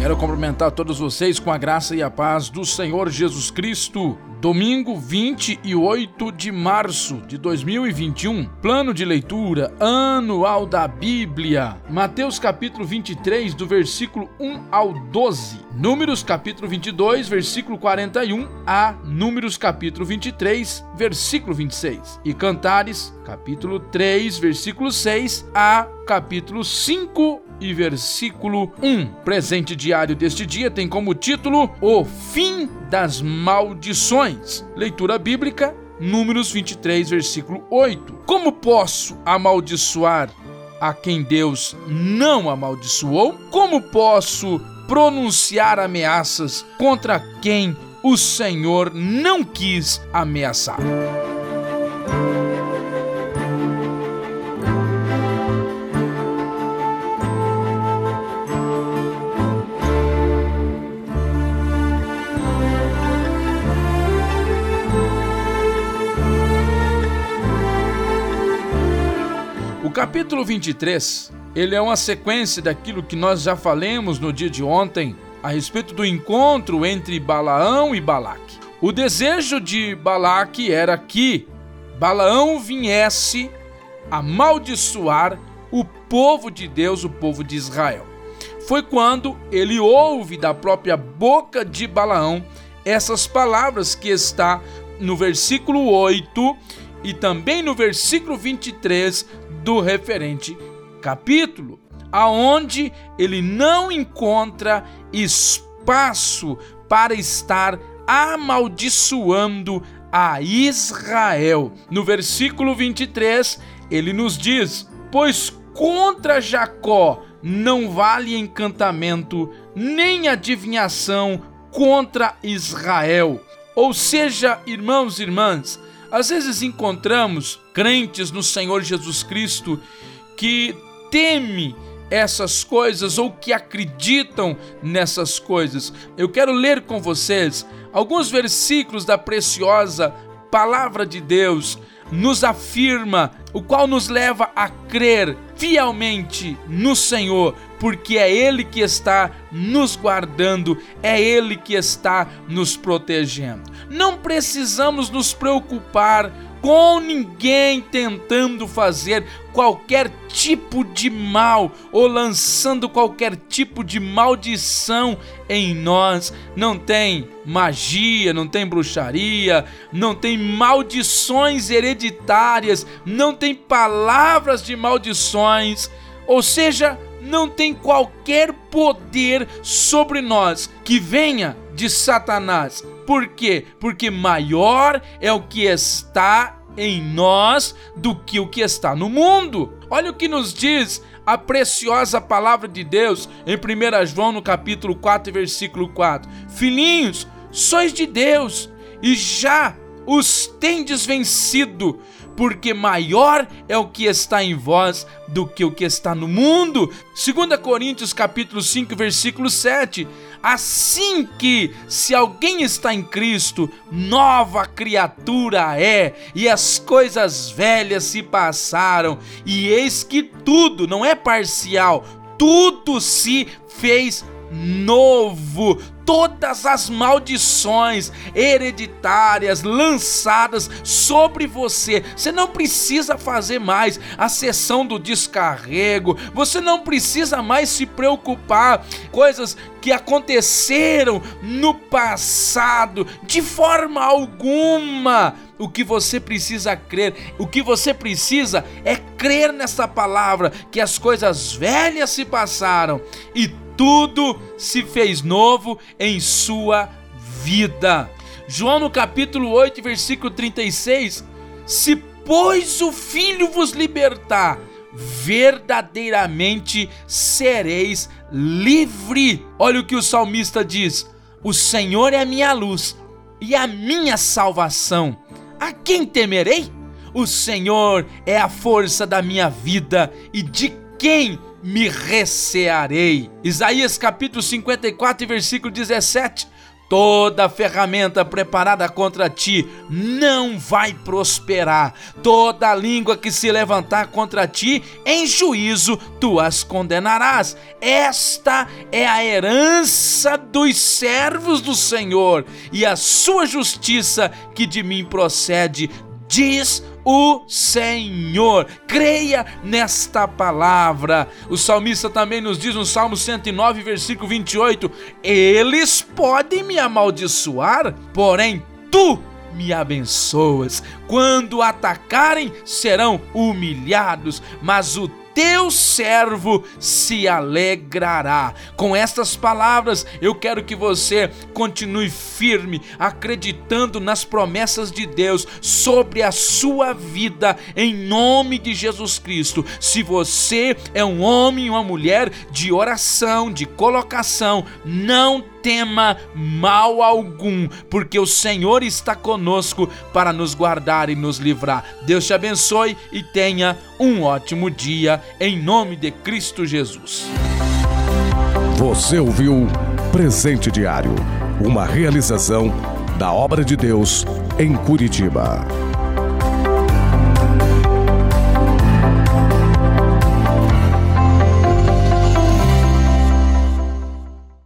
Quero cumprimentar todos vocês com a graça e a paz do Senhor Jesus Cristo. Domingo 28 de março de 2021, plano de leitura anual da Bíblia. Mateus capítulo 23, do versículo 1 ao 12. Números capítulo 22, versículo 41 a Números capítulo 23, versículo 26. E Cantares capítulo 3, versículo 6 a capítulo 5 e versículo 1. Presente diário deste dia tem como título O fim das maldições. Leitura bíblica, Números 23, versículo 8. Como posso amaldiçoar a quem Deus não amaldiçoou? Como posso pronunciar ameaças contra quem o Senhor não quis ameaçar? O capítulo 23, ele é uma sequência daquilo que nós já falamos no dia de ontem a respeito do encontro entre Balaão e Balaque. O desejo de Balaque era que Balaão viesse amaldiçoar o povo de Deus, o povo de Israel. Foi quando ele ouve da própria boca de Balaão essas palavras que está no versículo 8 e também no versículo 23 do referente capítulo, aonde ele não encontra espaço para estar amaldiçoando a Israel. No versículo 23, ele nos diz: Pois contra Jacó não vale encantamento, nem adivinhação contra Israel. Ou seja, irmãos e irmãs, às vezes encontramos crentes no Senhor Jesus Cristo que teme essas coisas ou que acreditam nessas coisas. Eu quero ler com vocês alguns versículos da preciosa palavra de Deus nos afirma, o qual nos leva a crer fielmente no Senhor, porque é Ele que está nos guardando, é Ele que está nos protegendo. Não precisamos nos preocupar com ninguém tentando fazer qualquer tipo de mal ou lançando qualquer tipo de maldição em nós. Não tem magia, não tem bruxaria, não tem maldições hereditárias, não tem palavras de maldições. Ou seja, não tem qualquer poder sobre nós que venha de Satanás. Por quê? Porque maior é o que está em nós do que o que está no mundo. Olha o que nos diz a preciosa palavra de Deus em 1 João no capítulo 4, versículo 4. Filhinhos, sois de Deus e já os tendes vencido, porque maior é o que está em vós do que o que está no mundo. 2 Coríntios capítulo 5, versículo 7. Assim que se alguém está em Cristo, nova criatura é, e as coisas velhas se passaram, e eis que tudo, não é parcial, tudo se fez novo. Todas as maldições hereditárias lançadas sobre você, você não precisa fazer mais a sessão do descarrego, você não precisa mais se preocupar. Coisas que aconteceram no passado, de forma alguma. O que você precisa crer, o que você precisa é crer nessa palavra que as coisas velhas se passaram e tudo se fez novo em sua vida. João no capítulo 8, versículo 36, se pois o Filho vos libertar, verdadeiramente sereis livre. Olha o que o salmista diz: O Senhor é a minha luz e a minha salvação. A quem temerei? O Senhor é a força da minha vida e de quem me recearei. Isaías capítulo 54, versículo 17. Toda ferramenta preparada contra ti não vai prosperar. Toda língua que se levantar contra ti, em juízo tu as condenarás. Esta é a herança dos servos do Senhor e a sua justiça que de mim procede, diz o Senhor. Creia nesta palavra. O salmista também nos diz no Salmo 109, versículo 28: Eles podem me amaldiçoar, porém tu me abençoas. Quando atacarem, serão humilhados, mas o teu servo se alegrará. Com estas palavras, eu quero que você continue firme, acreditando nas promessas de Deus sobre a sua vida, em nome de Jesus Cristo. Se você é um homem ou uma mulher de oração, de colocação, não tema mal algum, porque o Senhor está conosco para nos guardar e nos livrar. Deus te abençoe e tenha um ótimo dia, em nome de Cristo Jesus. Você ouviu Presente Diário, uma realização da obra de Deus em Curitiba.